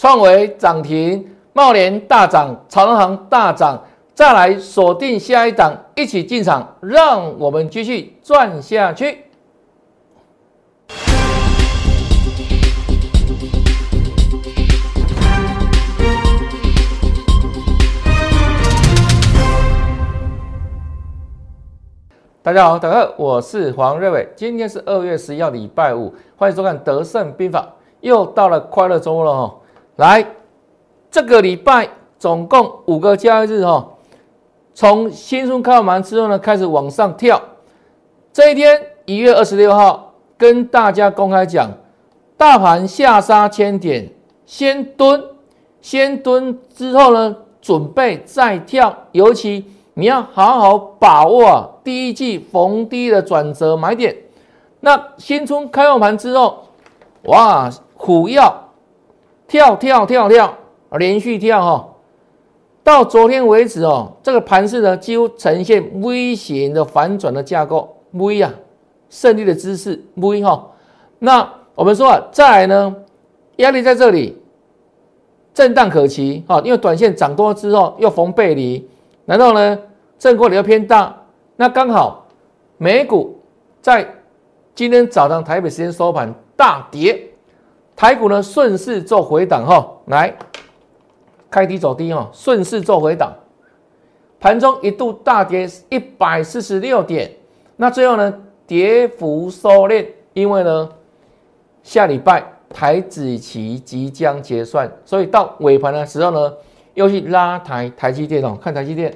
创维涨停，茂联大涨，长荣行大涨，再来锁定下一档，一起进场，让我们继续赚下去。大家好，大家好，我是黄瑞伟，今天是二月十一号，礼拜五，欢迎收看《德胜兵法》，又到了快乐周末了哈。来，这个礼拜总共五个交易日哈，从新春开盘之后呢，开始往上跳。这一天一月二十六号，跟大家公开讲，大盘下杀千点，先蹲，先蹲之后呢，准备再跳，尤其。你要好好把握啊，第一季逢低的转折买点。那新春开完盘之后，哇，虎跃跳跳跳跳，连续跳哈。到昨天为止哦，这个盘势呢，几乎呈现 V 型的反转的架构，V 啊，胜利的姿势，V 哈。那我们说啊，再来呢，压力在这里，震荡可期哈，因为短线涨多之后又逢背离，难道呢？正过比较偏大，那刚好美股在今天早上台北时间收盘大跌，台股呢顺势做回档哈，来开低走低哈，顺势做回档，盘中一度大跌一百四十六点，那最后呢跌幅收敛，因为呢下礼拜台子期即将结算，所以到尾盘的时候呢又去拉抬台积电哦，看台积电。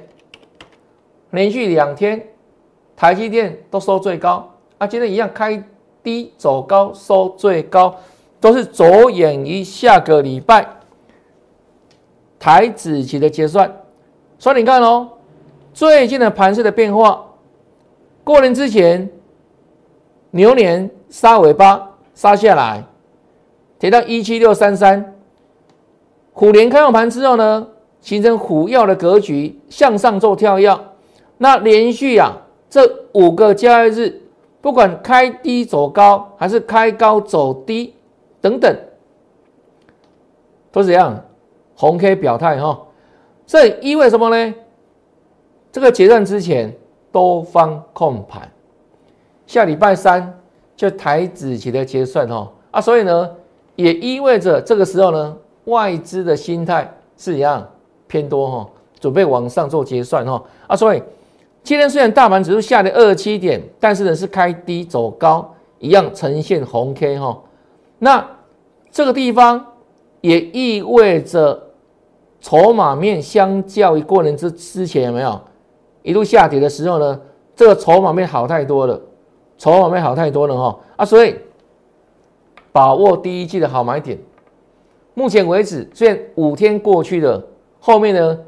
连续两天，台积电都收最高啊！今天一样开低走高，收最高，都是着眼于下个礼拜台子期的结算。所以你看哦，最近的盘势的变化，过年之前牛年杀尾巴杀下来，跌到一七六三三。虎年开完盘之后呢，形成虎跃的格局，向上做跳跃。那连续啊，这五个交易日，不管开低走高，还是开高走低等等，都是怎样？红 K 表态哈，这意味什么呢？这个结算之前多方控盘，下礼拜三就台子期的结算哈啊，所以呢，也意味着这个时候呢，外资的心态是一样偏多哈，准备往上做结算哈啊，所以。今天虽然大盘指数下跌二十七点，但是呢是开低走高，一样呈现红 K 哈。那这个地方也意味着筹码面相较于过年之之前有没有一路下跌的时候呢？这个筹码面好太多了，筹码面好太多了哈啊！所以把握第一季的好买点。目前为止，虽然五天过去了，后面呢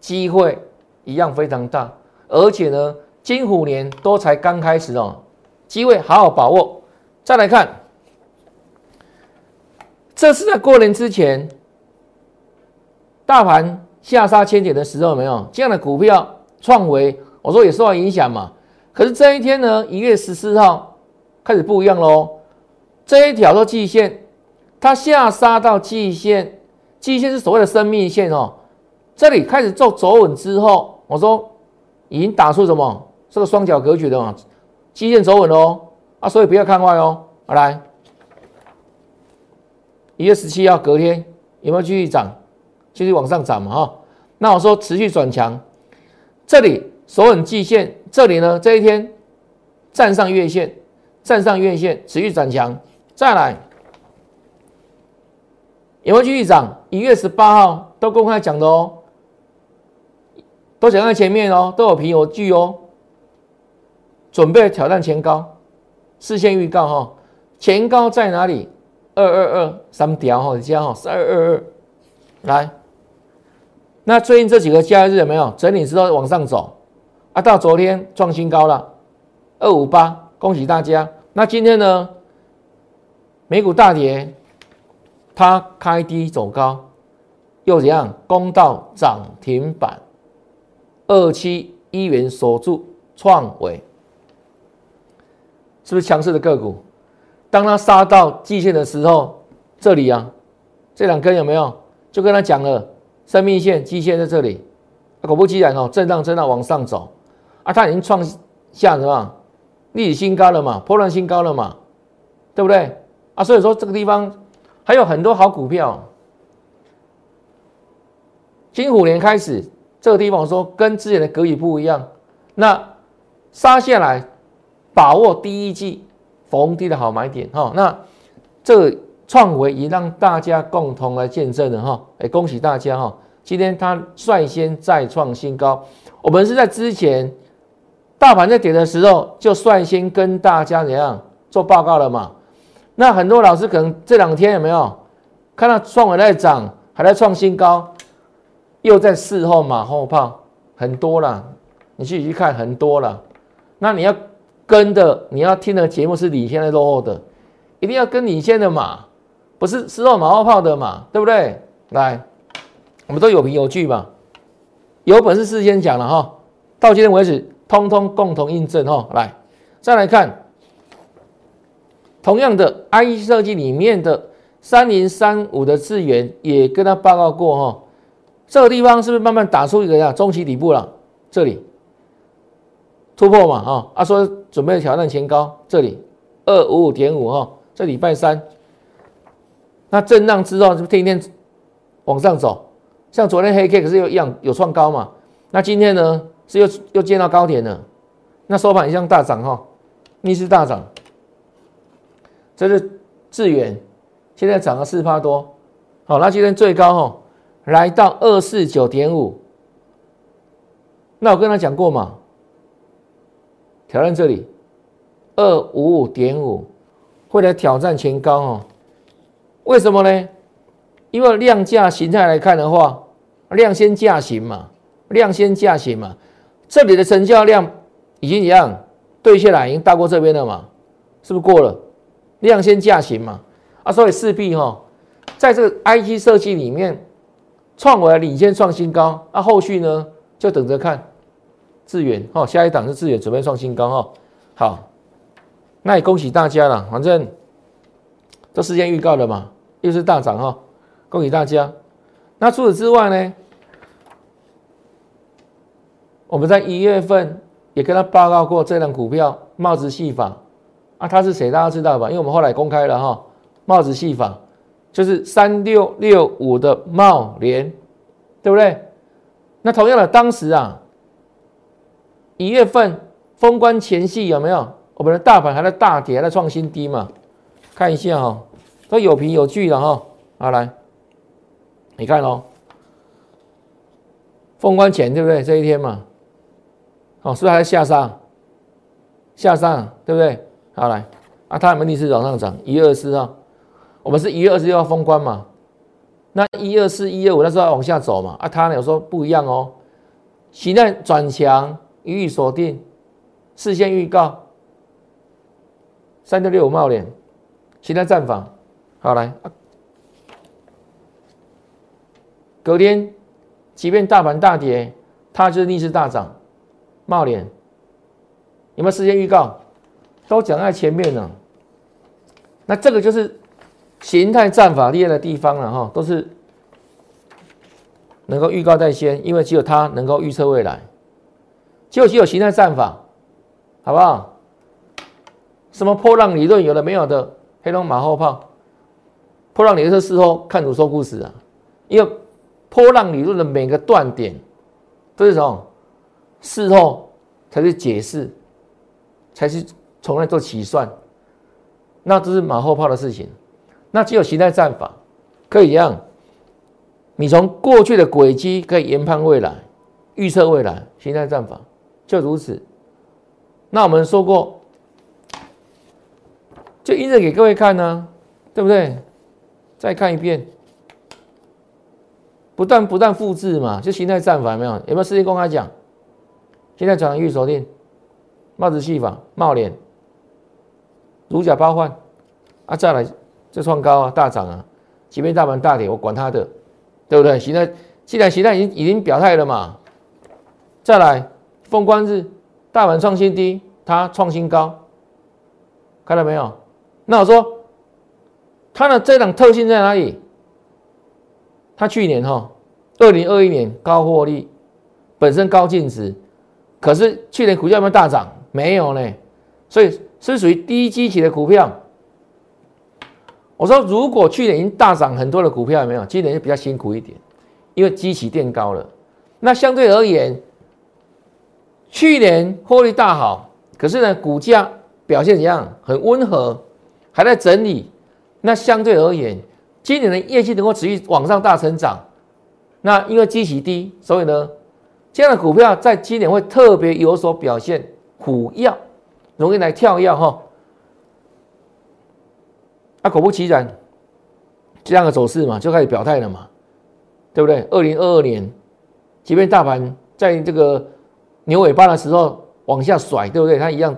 机会一样非常大。而且呢，金虎年都才刚开始哦，机会好好把握。再来看，这是在过年之前，大盘下杀千点的时候，没有这样的股票创维，我说也受到影响嘛。可是这一天呢，一月十四号开始不一样喽。这一条都季线，它下杀到季线，季线是所谓的生命线哦。这里开始做走稳之后，我说。已经打出什么这个双脚格局的嘛，基线走稳喽啊，所以不要看坏哦。好来，一月十七号隔天有没有继续涨？继续往上涨嘛哈。那我说持续转强，这里守稳季线，这里呢这一天站上月线，站上月线持续转强，再来有没有继续涨？一月十八号都公开讲的哦。都讲在前面哦，都有凭有据哦，准备挑战前高，事先预告哈，前高在哪里？二二二三条哈，加哈是二二二，来，那最近这几个假日有没有整理之后往上走啊？到昨天创新高了，二五八，恭喜大家。那今天呢？美股大跌，它开低走高，又怎样？攻到涨停板。二七一元锁住创维，是不是强势的个股？当它杀到季线的时候，这里啊，这两根有没有？就跟他讲了，生命线、基线在这里，果不其然哦，震荡震荡往上走，啊，它已经创下什么？历史新高了嘛，破乱新高了嘛，对不对？啊，所以说这个地方还有很多好股票。金虎年开始，这个地方说跟之前的格局不一样，那杀下来，把握第一季逢低的好买点哈。那这创维已让大家共同来见证了哈，哎，恭喜大家哈！今天它率先再创新高，我们是在之前大盘在跌的时候就率先跟大家怎样做报告了嘛？那很多老师可能这两天有没有看到创维在涨，还在创新高？又在事后马后炮很多了，你去去看很多了。那你要跟的，你要听的节目是领先的落后的，一定要跟领先的嘛，不是事后马后炮的嘛，对不对？来，我们都有凭有据嘛，有本事事先讲了哈。到今天为止，通通共同印证哈。来，再来看，同样的 i e 设计里面的三零三五的资源也跟他报告过哈。这个地方是不是慢慢打出一个呀中期底部了？这里突破嘛啊啊说准备挑战前高，这里二五五点五哈，这礼拜三，那震荡之后是不是天天往上走？像昨天黑 K 可是有一样有创高嘛？那今天呢是又又见到高点了？那收盘一样大涨哈，逆势大涨，这是致远现在涨了四趴多，好，那今天最高哈。来到二四九点五，那我跟他讲过嘛，挑战这里二五五点五，会来挑战前高哦。为什么呢？因为量价形态来看的话，量先价行嘛，量先价行嘛，这里的成交量已经一样对下来，已经大过这边了嘛，是不是过了？量先价行嘛，啊，所以势必哈，在这个 I T 设计里面。创维领先创新高，那后续呢？就等着看智远哦，下一档是智远准备创新高哦。好，那也恭喜大家了，反正这事先预告了嘛，又是大涨哈，恭喜大家。那除此之外呢，我们在一月份也跟他报告过这档股票帽子戏法啊，他是谁？大家知道吧？因为我们后来公开了哈，帽子戏法。就是三六六五的茂联，对不对？那同样的，当时啊，一月份封关前夕有没有？我们的大盘还在大跌，还在创新低嘛？看一下哈，都有凭有据的哈。好来，你看哦，封关前对不对？这一天嘛，哦，是不是还在下杀？下杀对不对？好来，啊，它有没有逆势往上涨？一二四号。我们是一月二十六号封关嘛？那一二四、一二五那时候要往下走嘛？啊，他呢有说不一样哦，形态转强，予以锁定，事先预告，三六六五冒脸，形态战法，好来，隔天即便大盘大跌，它就是逆势大涨，冒脸，有没有事先预告？都讲在前面呢。那这个就是。形态战法厉害的地方了哈，都是能够预告在先，因为只有它能够预测未来，就只有形态战法，好不好？什么破浪理论有的没有的，黑龙马后炮，破浪理论是事后看图说故事啊，因为破浪理论的每个断点都是什么？事后才是解释，才是从来做起算，那都是马后炮的事情。那只有形态战法可以让你从过去的轨迹可以研判未来、预测未来。形态战法就如此。那我们说过，就一直给各位看呢，对不对？再看一遍，不断不断复制嘛，就形态战法有没有？有没有事先公开讲？现在讲预锁定、帽子戏法、帽脸、如假包换啊，再来。这创高啊，大涨啊，即便大盘大跌，我管他的，对不对？现在既然现在已经已经表态了嘛，再来封关日，大盘创新低，它创新高，看到没有？那我说它的这档特性在哪里？它去年哈，二零二一年高获利，本身高净值，可是去年股价有没有大涨？没有呢，所以是属于低基期的股票。我说，如果去年已经大涨很多的股票，有没有？今年就比较辛苦一点，因为基期垫高了。那相对而言，去年获利大好，可是呢，股价表现怎样？很温和，还在整理。那相对而言，今年的业绩能够持续往上大成长，那因为基期低，所以呢，这样的股票在今年会特别有所表现，虎跃，容易来跳跃哈。啊，果不其然，这样的走势嘛，就开始表态了嘛，对不对？二零二二年，即便大盘在这个牛尾巴的时候往下甩，对不对？它一样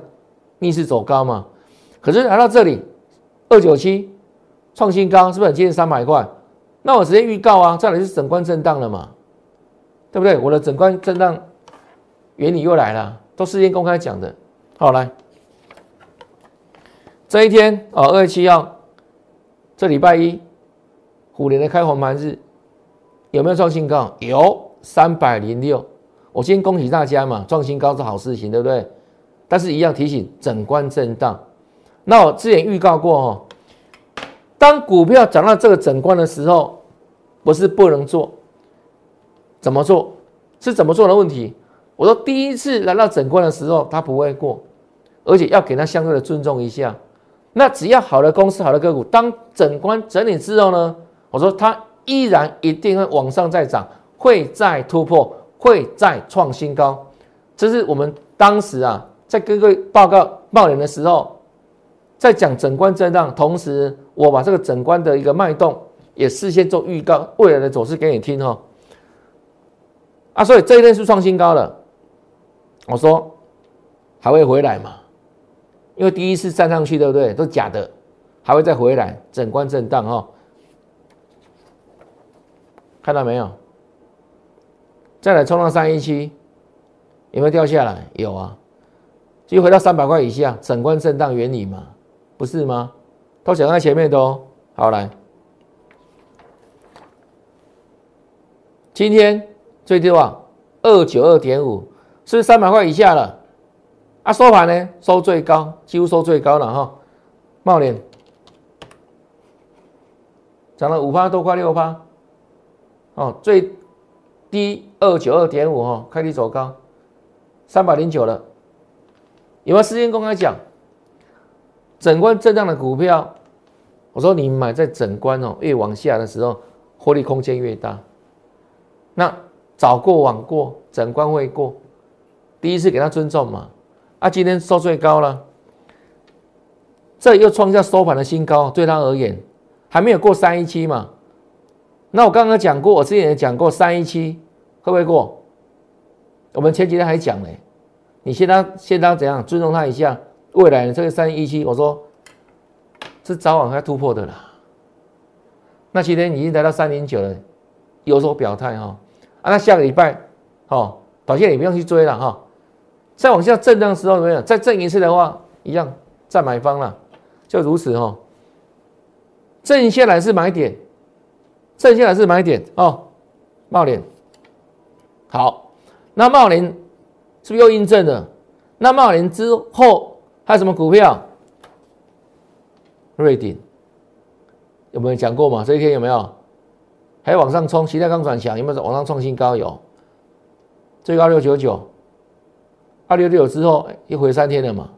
逆势走高嘛。可是来到这里，二九七。创新高是不是接近三百块？那我直接预告啊，这里是整关震荡了嘛，对不对？我的整关震荡原理又来了，都事先公开讲的。好，来这一天哦，二月七号，这礼拜一，虎年的开红盘日，有没有创新高？有，三百零六。我先恭喜大家嘛，创新高是好事情，对不对？但是一样提醒，整关震荡。那我之前预告过哦。当股票涨到这个整关的时候，不是不能做，怎么做？是怎么做的问题？我说第一次来到整关的时候，它不会过，而且要给它相对的尊重一下。那只要好的公司、好的个股，当整关整理之后呢，我说它依然一定会往上再涨，会再突破，会再创新高。这是我们当时啊，在各位报告报年的时候。在讲整关震荡，同时我把这个整关的一个脉动也事先做预告，未来的走势给你听哈。啊，所以这一天是创新高了，我说还会回来嘛？因为第一次站上去，对不对？都假的，还会再回来，整关震荡哈。看到没有？再来冲到三一七，有没有掉下来？有啊，就回到三百块以下，整关震荡原理嘛。不是吗？都讲在前面的哦。好来，今天最低啊，二九二点五，是三百块以下了。啊，收盘呢，收最高，几乎收最高了哈。茂联涨了五趴多，快六趴。哦，最低二九二点五哈，开低走高，三百零九了。有没有时间公开讲？整关震荡的股票，我说你买在整关哦，越往下的时候，获利空间越大。那早过晚过，整关会过，第一次给他尊重嘛。啊，今天收最高了，这又创下收盘的新高，对他而言还没有过三一七嘛。那我刚刚讲过，我之前也讲过三一七会不会过？我们前几天还讲呢，你现在现在怎样尊重他一下？未来这个三一七，我说是早晚要突破的啦。那今天已经来到三零九了，有所表态哈。啊，那下个礼拜，哦，短线也不用去追了哈。再往下震荡时候，怎么样？再震一次的话，一样再买方了，就如此哈。震下来是买点，震下来是买点哦。冒脸，好，那茂林是不是又印证了？那茂林之后。还有什么股票？瑞鼎有没有讲过嘛？这一天有没有？还往上冲，其他刚转强，有没有往上创新高？有，最高六九九，二六六之后又回三天了嘛？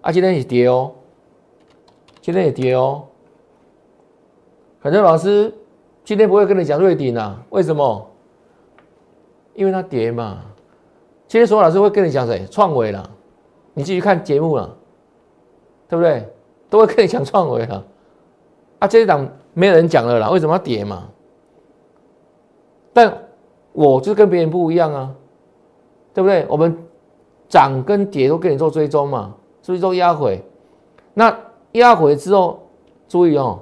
啊，今天也跌哦，今天也跌哦。很多老师今天不会跟你讲瑞鼎啊？为什么？因为它跌嘛。今天所有老师会跟你讲谁？创维了。你继续看节目了，对不对？都会跟你讲创维了，啊，这一档没有人讲了啦，为什么要跌嘛？但我就是跟别人不一样啊，对不对？我们涨跟跌都跟你做追踪嘛，所以做压回。那压回之后，注意哦，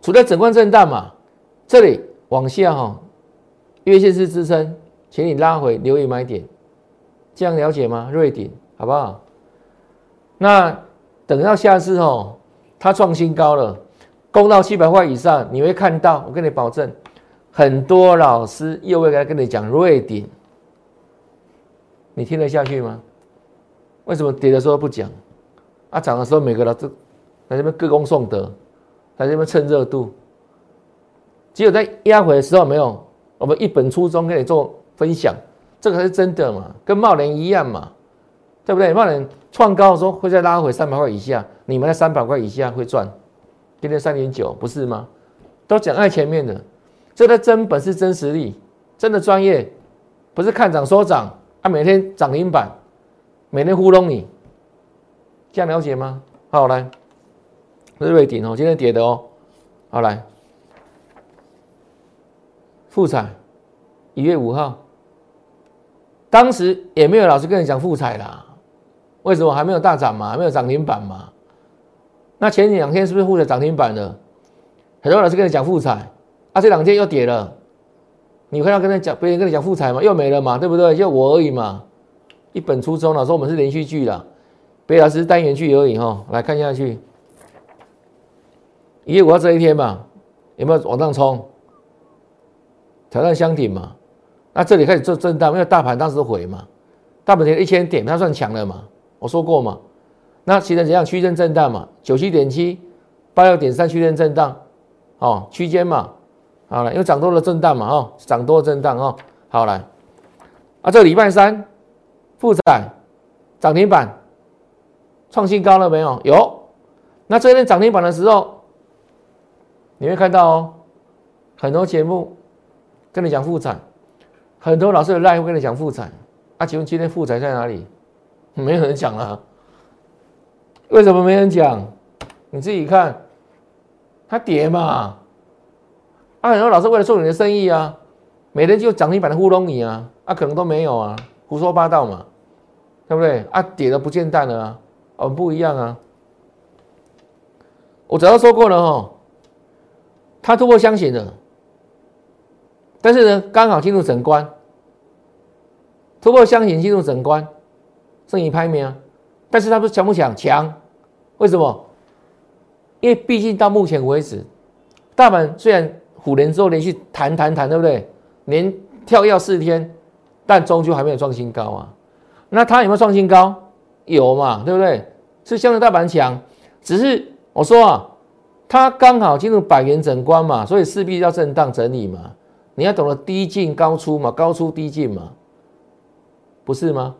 处在整关震荡嘛，这里往下哈，月线是支撑，请你拉回留意买点。这样了解吗？瑞鼎好不好？那等到下次哦，它创新高了，攻到七百块以上，你会看到，我跟你保证，很多老师又会来跟你讲瑞鼎，你听得下去吗？为什么跌的时候不讲，啊涨的时候每个老师在这边歌功颂德，在这边蹭热度，只有在压回的时候没有，我们一本初衷跟你做分享，这个才是真的嘛，跟茂林一样嘛，对不对？茂林创高的时候会再拉回三百块以下，你们在三百块以下会赚。今天三点九不是吗？都讲在前面的，这个真本事、真实力，真的专业，不是看涨说涨啊！每天涨停板，每天糊弄你，这样了解吗？好来，是瑞鼎哦，今天跌的哦。好来，复彩一月五号，当时也没有老师跟你讲复彩啦，为什么还没有大涨嘛？还没有涨停板嘛？那前两天是不是复彩涨停板了？很多老师跟你讲复彩，啊，这两天又跌了。你会要跟他讲，别人跟你讲复彩嘛？又没了嘛，对不对？就我而已嘛。一本初衷了，说我们是连续剧了，别老师单元剧而已哈。来看下去，一月五号这一天嘛，有没有往上冲？挑战箱顶嘛？那这里开始做震荡，因为大盘当时回嘛，大盘跌一千点，它算强了嘛？我说过嘛。那形成怎样区间震荡嘛？九七点七，八六点三区间震荡，哦，区间嘛，好了，因为涨多了震荡嘛，哦，涨多了震荡哦，好来，啊，这个礼拜三，复载涨停板创新高了没有？有，那这天涨停板的时候，你会看到哦，很多节目跟你讲复产，很多老师的 live 跟你讲复产，啊，请问今天复产在哪里？没有人讲啊。为什么没人讲？你自己看，它跌嘛。啊，很多老师为了做你的生意啊，每天就涨停板的糊弄你啊，啊，可能都没有啊，胡说八道嘛，对不对？啊，跌的不见淡了啊，我们不一样啊。我早就说过了哈，它突破箱型的，但是呢，刚好进入整关，突破箱型进入整关，剩一拍没啊？但是它不是强不强？强。为什么？因为毕竟到目前为止，大盘虽然虎年之后连续弹弹弹，对不对？连跳跃四天，但终究还没有创新高啊。那它有没有创新高？有嘛，对不对？是相对大盘强，只是我说啊，它刚好进入百元整关嘛，所以势必要震荡整理嘛。你要懂得低进高出嘛，高出低进嘛，不是吗？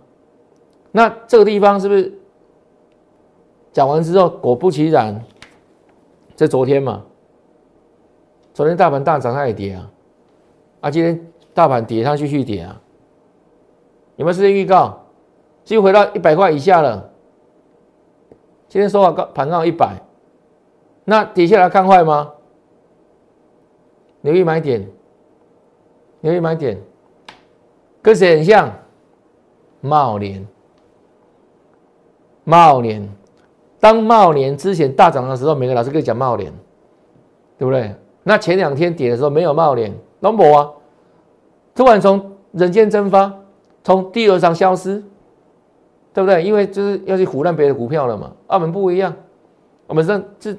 那这个地方是不是？讲完之后，果不其然，在昨天嘛，昨天大盘大涨，它也跌啊，啊，今天大盘跌，它继续跌啊，有没有时间预告？继续回到一百块以下了，今天收盘高盘高一百，那跌下来看坏吗？留意买点，留意买点，跟谁很像？茂联，茂联。当茂年之前大涨的时候，每个老师跟你讲茂年，对不对？那前两天跌的时候没有茂年，龙博啊，突然从人间蒸发，从第二上消失，对不对？因为就是要去胡乱别的股票了嘛。澳门不一样，我们是这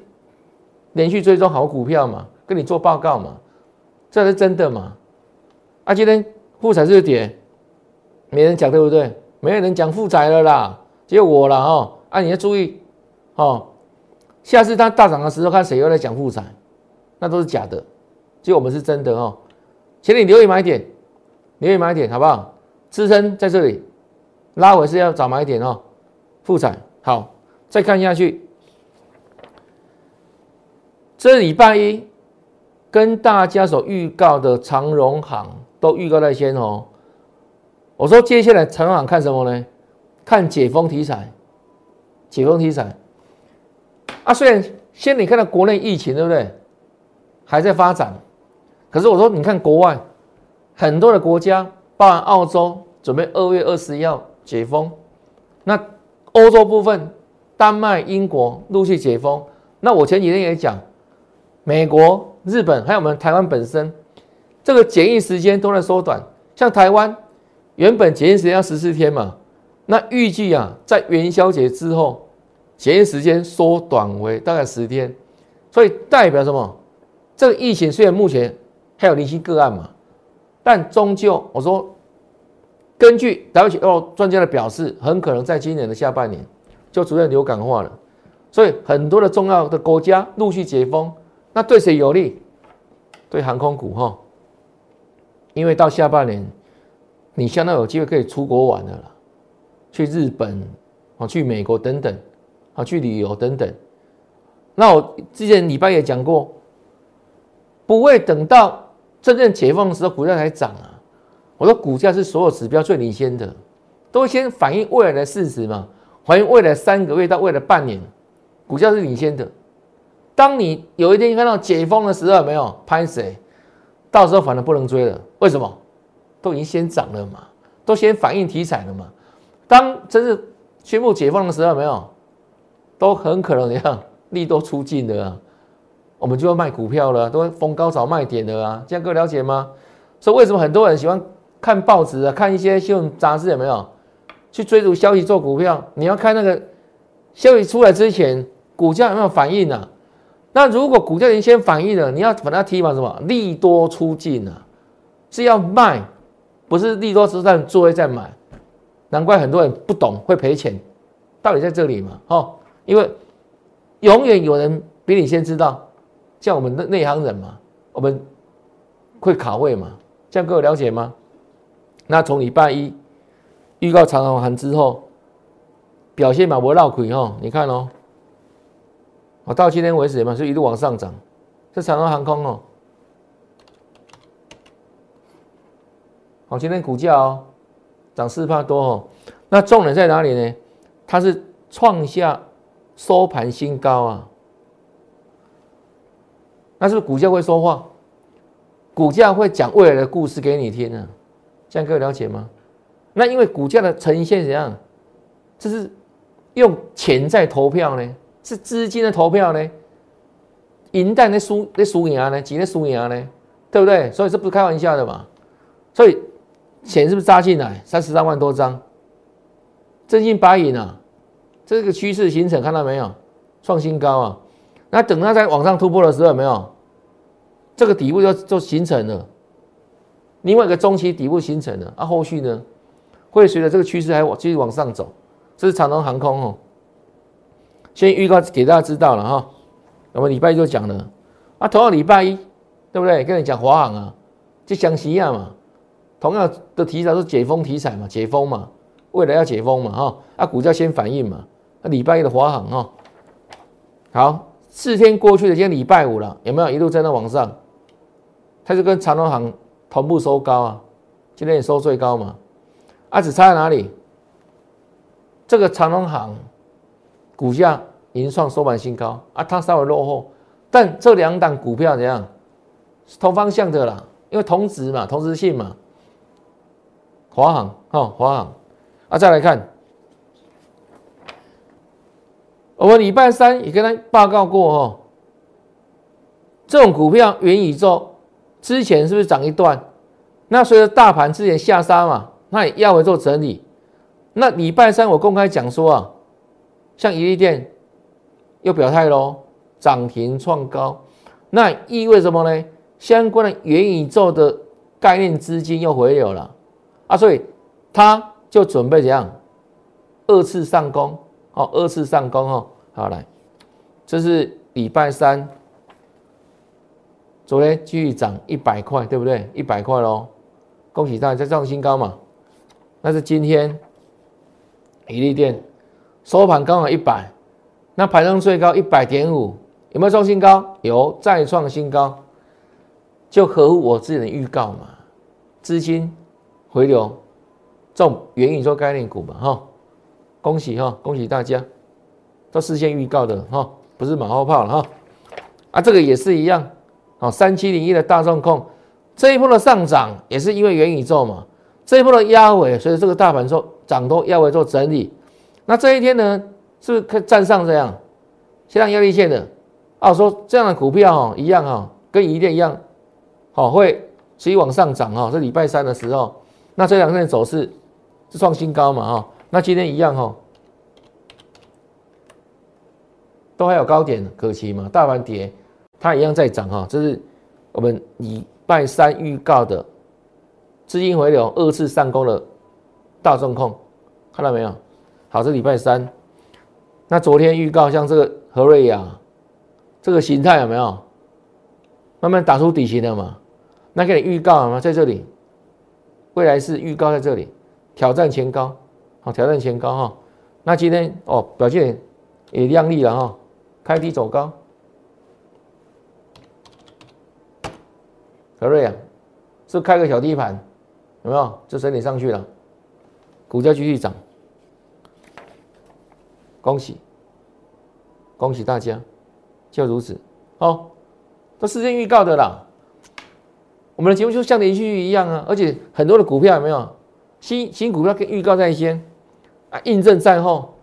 连续追踪好股票嘛，跟你做报告嘛，这是真的嘛？啊，今天富彩是跌，没人讲对不对？没有人讲富彩了啦，只有我了哦。啊，你要注意。哦，下次它大涨的时候，看谁又来讲复产，那都是假的，就我们是真的哦。请你留意买点，留意买点，好不好？支撑在这里，拉回是要找买点哦。复产好，再看下去，这礼拜一跟大家所预告的长荣行都预告在先哦。我说接下来长荣行看什么呢？看解封题材，解封题材。啊，虽然先你看到国内疫情对不对，还在发展，可是我说你看国外很多的国家，包含澳洲，准备二月二十要解封，那欧洲部分，丹麦、英国陆续解封。那我前几天也讲，美国、日本还有我们台湾本身，这个检疫时间都在缩短。像台湾原本检疫时间要十四天嘛，那预计啊，在元宵节之后。检验时间缩短为大概十天，所以代表什么？这个疫情虽然目前还有零星个案嘛，但终究我说，根据 WHO 专家的表示，很可能在今年的下半年就逐渐流感化了。所以很多的重要的国家陆续解封，那对谁有利？对航空股哈，因为到下半年，你相当有机会可以出国玩的了，去日本啊，去美国等等啊，去旅游等等。那我之前礼拜也讲过，不会等到真正解放的时候股价才涨啊。我说股价是所有指标最领先的，都先反映未来的事实嘛，反映未来三个月到未来半年。股价是领先的，当你有一天看到解封的时候，没有拍谁，到时候反而不能追了。为什么？都已经先涨了嘛，都先反映题材了嘛。当真是宣布解放的时候，没有，都很可能怎样利多出尽的啊，我们就要卖股票了，都逢高找卖点的啊。这样各位了解吗？所以为什么很多人喜欢看报纸啊，看一些新闻杂志有没有去追逐消息做股票？你要看那个消息出来之前。股价有没有反应呢？那如果股价已经先反应了，你要把它提防什么？利多出尽啊，是要卖，不是利多之上作为在买。难怪很多人不懂会赔钱，道理在这里嘛，哦，因为永远有人比你先知道，像我们的内行人嘛，我们会卡位嘛，这样各位了解吗？那从礼拜一预告长航航之后，表现嘛不绕亏哦，你看哦。我到今天为止嘛，是一路往上涨，是长荣航空哦。好，今天股价哦涨四帕多哦。那重点在哪里呢？它是创下收盘新高啊。那是不是股价会说话？股价会讲未来的故事给你听啊？这样各位了解吗？那因为股价的呈现怎样？这是用钱在投票呢？是资金的投票呢？银弹那输那输赢呢？几那输赢呢？对不对？所以这不是开玩笑的嘛？所以钱是不是扎进来？三十三万多张，真金白银啊！这个趋势形成，看到没有？创新高啊！那等它在往上突破的时候，有没有？这个底部就就形成了，另外一个中期底部形成了啊！后续呢，会随着这个趋势还往继续往上走。这是长龙航空哦。先预告给大家知道了哈，我们礼拜一就讲了啊，同样礼拜一，对不对？跟你讲华航啊，就讲西亚嘛，同样的题材是解封题材嘛，解封嘛，未来要解封嘛哈，啊，股价先反应嘛，那礼拜一的华航哈，好，四天过去了，今天礼拜五了，有没有一路在那往上？它就跟长隆行同步收高啊，今天也收最高嘛，啊，只差在哪里？这个长隆行。股价已经创收盘新高啊，它稍微落后，但这两档股票怎样？同方向的啦，因为同值嘛，同值性嘛。华航哦，华航啊，再来看，我们礼拜三也跟他报告过哦，这种股票元宇宙之前是不是涨一段？那随着大盘之前下杀嘛，那也要回做整理。那礼拜三我公开讲说啊。像宜利店又表态喽，涨停创高，那意味什么呢？相关的元宇宙的概念资金又回流了啊，所以他就准备怎样二次上攻？哦，二次上攻哦，好来，这是礼拜三，昨天继续涨一百块，对不对？一百块喽，恭喜大家再创新高嘛。那是今天宜利店。收盘刚好一百，那盘中最高一百点五，有没有创新高？有，再创新高，就合乎我自己的预告嘛。资金回流，这种元宇宙概念股嘛，哈，恭喜哈，恭喜大家，都事先预告的哈，不是马后炮了哈。啊，这个也是一样，哦，三七零一的大众控，这一波的上涨也是因为元宇宙嘛，这一波的压尾，所以这个大盘做涨多压尾做整理。那这一天呢，是不是可以站上这样，先上压力线的？啊，说这样的股票哈，一样哈，跟一电一样，好会持续往上涨哈。这礼拜三的时候，那这两天的走势是创新高嘛哈？那今天一样哈，都还有高点可期嘛？大盘跌它一样在涨哈，这是我们礼拜三预告的资金回流二次上攻的大众控，看到没有？好，这礼拜三。那昨天预告像这个和瑞亚，这个形态有没有慢慢打出底型了嘛？那给你预告了吗？在这里，未来是预告在这里，挑战前高，好，挑战前高哈。那今天哦，表现也亮丽了哈，开低走高。何瑞啊是开个小低盘，有没有？就整理上去了，股价继续涨。恭喜，恭喜大家，就如此，哦，都事先预告的啦。我们的节目就像连续剧一样啊，而且很多的股票有没有新新股票跟预告在先啊，印证在后，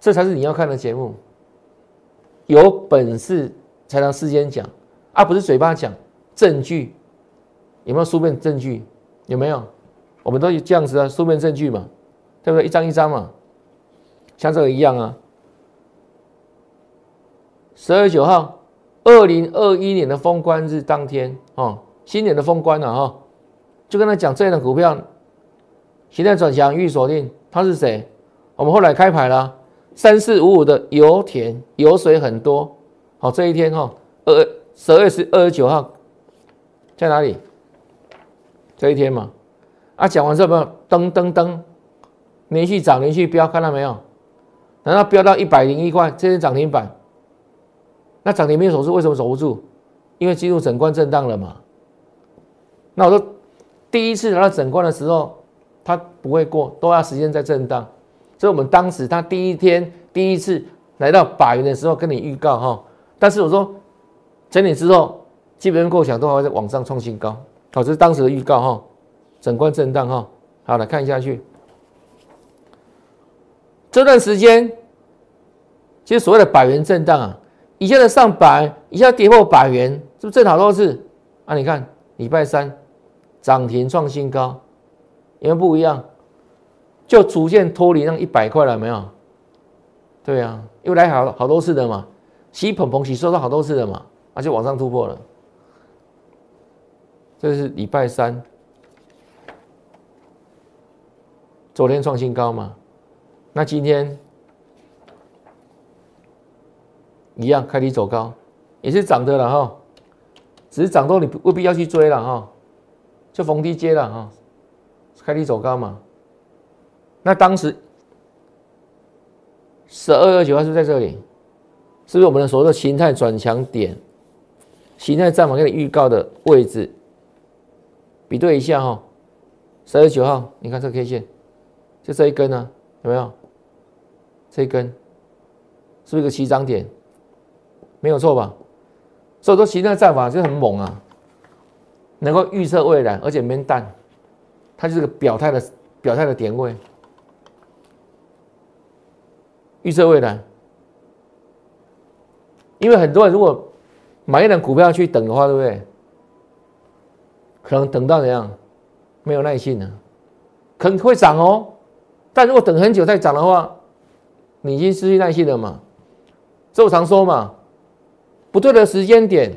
这才是你要看的节目。有本事才能事先讲，而不是嘴巴讲，证据有没有书面证据？有没有？我们都有这样子的书面证据嘛，对不对？一张一张嘛，像这个一样啊。十二月九号，二零二一年的封关日当天，哦，新年的封关了哈，就跟他讲这样的股票，现在转强预锁定，他是谁？我们后来开牌了，三四五五的油田油水很多，好，这一天哈，二十二月十二十九号在哪里？这一天嘛，啊，讲完之后，噔噔噔，连续涨，连续飙，看到没有？难道飙到一百零一块，这是涨停板？那涨停没有守住，为什么守不住？因为进入整关震荡了嘛。那我说，第一次来到整关的时候，它不会过，都要时间在震荡。所以我们当时它第一天第一次来到百元的时候，跟你预告哈。但是我说，整理之后，基本上构想都还会在往上创新高。好，这是当时的预告哈。整关震荡哈。好，来看一下去。这段时间，其实所谓的百元震荡啊。一下子上百，一下跌破百元，是不是正好都是？啊，你看礼拜三涨停创新高，有没有不一样？就逐渐脱离那一百块了，没有？对啊，又来好好多次的嘛，洗捧捧洗收到好多次的嘛，而且往上突破了。这是礼拜三，昨天创新高嘛？那今天？一样开低走高，也是涨的了哈，只是涨多你未必要去追了哈，就逢低接了哈，开低走高嘛。那当时十二月九号是在这里，是不是我们的所谓的形态转强点？形态战法给你预告的位置，比对一下哈，十二月九号，你看这 K 线，就这一根呢，有没有？这一根是不是一个起涨点？没有错吧？所以说，形态战法就很猛啊，能够预测未来，而且没淡，它就是个表态的表态的点位，预测未来。因为很多人如果买一档股票去等的话，对不对？可能等到怎样？没有耐心了，可能会涨哦。但如果等很久再涨的话，你已经失去耐心了嘛？这我常说嘛。不对的时间点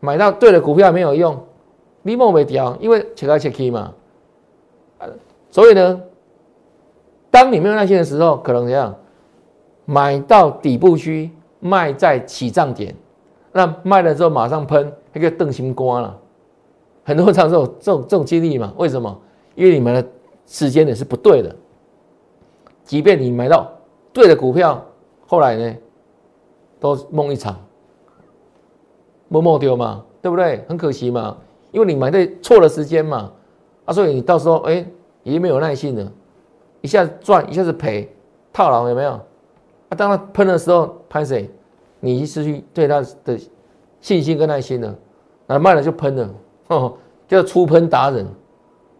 买到对的股票没有用，你莫没掉，因为切来切去嘛。所以呢，当你没有耐心的时候，可能怎样？买到底部区，卖在起涨点，那卖了之后马上喷，那个瞪心瓜了。很多常这种这种这种经历嘛？为什么？因为你们的时间点是不对的。即便你买到对的股票，后来呢，都梦一场。摸摸丢嘛，对不对？很可惜嘛，因为你买在错的时间嘛，啊，所以你到时候哎，已经没有耐性了，一下子赚，一下子赔，套牢有没有？啊，当他喷的时候，拍谁？你已经失去对他的信心跟耐心了，啊，卖了就喷了，哦，叫出喷达人，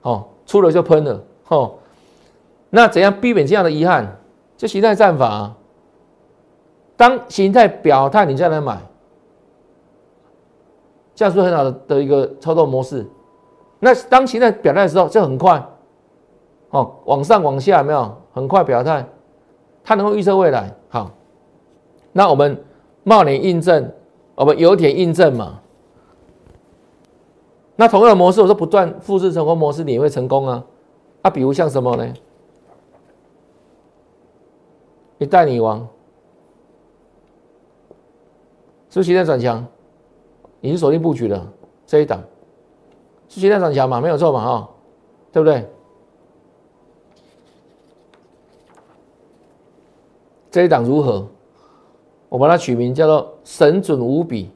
哦，出了就喷了，哦，那怎样避免这样的遗憾？就形态战法，当形态表态，你再来买。这样是很好的的一个操作模式。那当形态表态的时候，就很快，哦，往上往下没有，很快表态，它能够预测未来。好，那我们茂年印证我们有点印证嘛。那同样的模式，我说不断复制成功模式，你会成功啊。啊，比如像什么呢？一代女王是不是现在转强？已经锁定布局了这一档，是现在转强嘛？没有错嘛？哈，对不对？这一档如何？我把它取名叫做“神准无比”，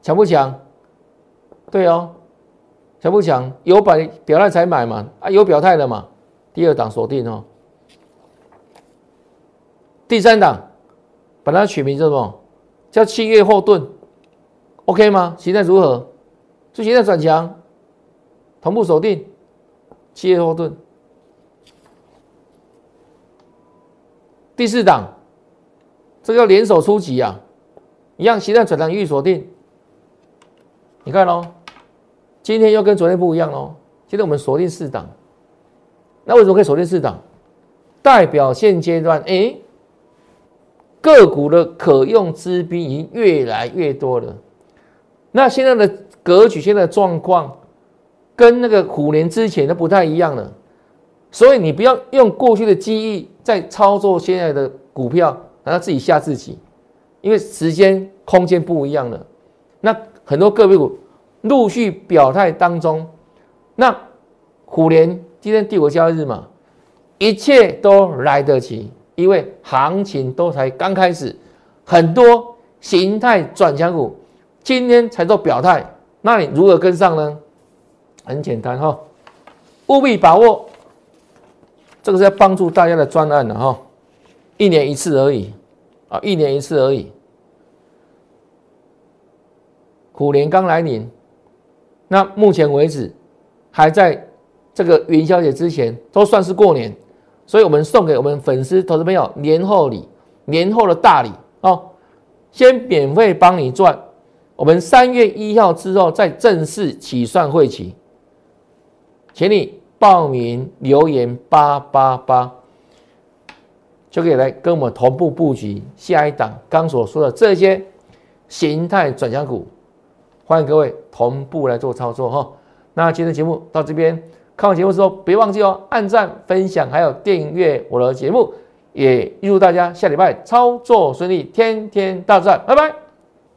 强不强？对哦。强不强？有表表态才买嘛？啊，有表态的嘛？第二档锁定哦。第三档把它取名叫什么？叫七月后盾，OK 吗？形态如何？就现在转强，同步锁定七月后盾。第四档，这个联手出击啊，一样形态转强预锁定。你看喽。今天又跟昨天不一样哦。现在我们锁定四档，那为什么可以锁定四档？代表现阶段，哎，个股的可用资金已经越来越多了。那现在的格局、现在的状况，跟那个虎年之前都不太一样了。所以你不要用过去的记忆在操作现在的股票，然后自己吓自己，因为时间、空间不一样了。那很多个别股。陆续表态当中，那虎年今天第五交易日嘛，一切都来得及，因为行情都才刚开始，很多形态转强股今天才做表态，那你如何跟上呢？很简单哈，务必把握，这个是要帮助大家的专案的哈，一年一次而已啊，一年一次而已，虎年刚来临。那目前为止，还在这个元宵节之前，都算是过年，所以我们送给我们粉丝投资朋友年后礼，年后的大礼哦，先免费帮你赚，我们三月一号之后再正式起算会期，请你报名留言八八八，就可以来跟我们同步布局下一档刚所说的这些形态转向股。欢迎各位同步来做操作哈。那今天的节目到这边，看完节目之后别忘记哦，按赞、分享，还有订阅我的节目。也预祝大家下礼拜操作顺利，天天大赚，拜拜！